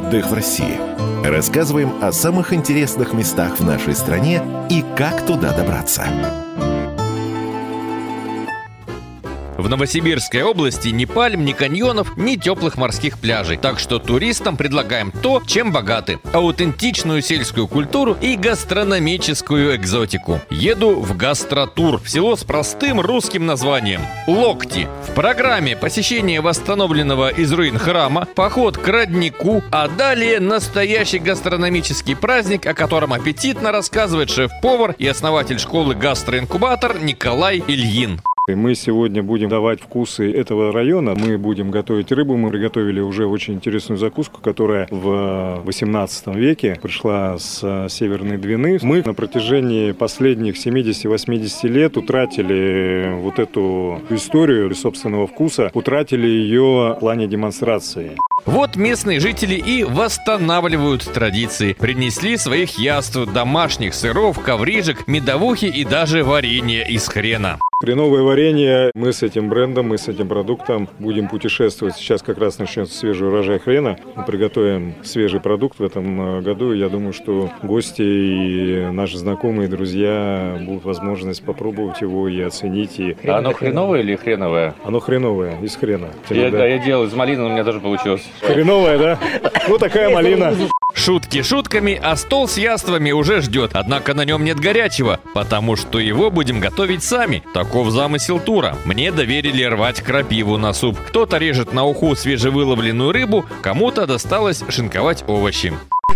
Отдых в России. Рассказываем о самых интересных местах в нашей стране и как туда добраться. В Новосибирской области ни пальм, ни каньонов, ни теплых морских пляжей. Так что туристам предлагаем то, чем богаты. Аутентичную сельскую культуру и гастрономическую экзотику. Еду в гастротур в село с простым русским названием – Локти. В программе посещение восстановленного из руин храма, поход к роднику, а далее настоящий гастрономический праздник, о котором аппетитно рассказывает шеф-повар и основатель школы гастроинкубатор Николай Ильин. Мы сегодня будем давать вкусы этого района. Мы будем готовить рыбу. Мы приготовили уже очень интересную закуску, которая в 18 веке пришла с Северной Двины. Мы на протяжении последних 70-80 лет утратили вот эту историю собственного вкуса, утратили ее в плане демонстрации. Вот местные жители и восстанавливают традиции. Принесли своих яств, домашних сыров, коврижек, медовухи и даже варенье из хрена. Хреновое варенье, мы с этим брендом, мы с этим продуктом будем путешествовать. Сейчас как раз начнется свежий урожай хрена. Мы приготовим свежий продукт в этом э, году. Я думаю, что гости и наши знакомые, друзья будут возможность попробовать его и оценить. И... А оно хреновое или хреновое? Оно хреновое, из хрена. Я, да, я делал из малины, у меня тоже получилось. Хреновое, да? Ну, такая малина. Шутки шутками, а стол с яствами уже ждет. Однако на нем нет горячего, потому что его будем готовить сами. Таков замысел тура. Мне доверили рвать крапиву на суп. Кто-то режет на уху свежевыловленную рыбу, кому-то досталось шинковать овощи.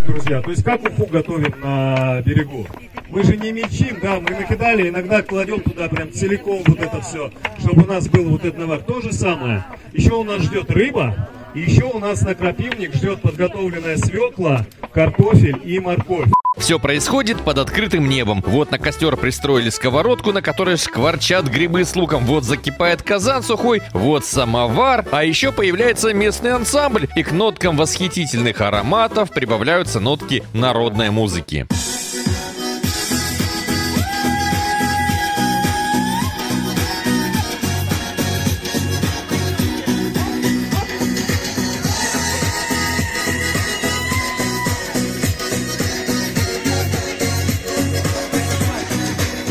Друзья, то есть как уху готовим на берегу? Мы же не мечим, да, мы накидали, иногда кладем туда прям целиком вот это все, чтобы у нас был вот этот навар. То же самое. Еще у нас ждет рыба, и еще у нас на крапивник ждет подготовленная свекла, картофель и морковь. Все происходит под открытым небом. Вот на костер пристроили сковородку, на которой шкварчат грибы с луком. Вот закипает казан сухой, вот самовар. А еще появляется местный ансамбль, и к ноткам восхитительных ароматов прибавляются нотки народной музыки.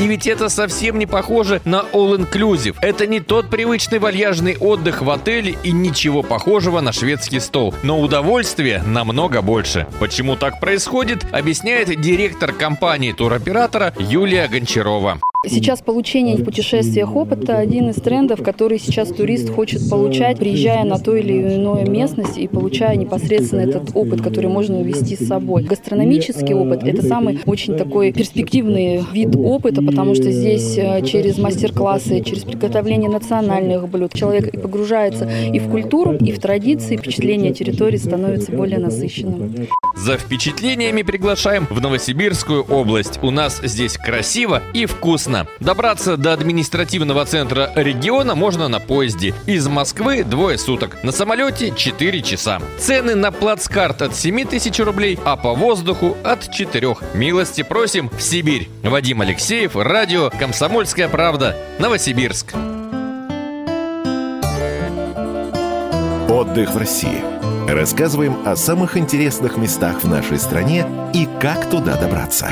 И ведь это совсем не похоже на all-inclusive. Это не тот привычный вальяжный отдых в отеле и ничего похожего на шведский стол. Но удовольствия намного больше. Почему так происходит, объясняет директор компании туроператора Юлия Гончарова. Сейчас получение в путешествиях опыта – один из трендов, который сейчас турист хочет получать, приезжая на то или иное местность и получая непосредственно этот опыт, который можно увезти с собой. Гастрономический опыт – это самый очень такой перспективный вид опыта, потому что здесь э, через мастер-классы, через приготовление национальных блюд человек и погружается и в культуру, и в традиции, впечатление территории становится более насыщенным. За впечатлениями приглашаем в Новосибирскую область. У нас здесь красиво и вкусно. Добраться до административного центра региона можно на поезде. Из Москвы двое суток. На самолете 4 часа. Цены на плацкарт от 7 тысяч рублей, а по воздуху от 4. Милости просим в Сибирь. Вадим Алексеев, радио «Комсомольская правда», Новосибирск. Отдых в России. Рассказываем о самых интересных местах в нашей стране и как туда добраться.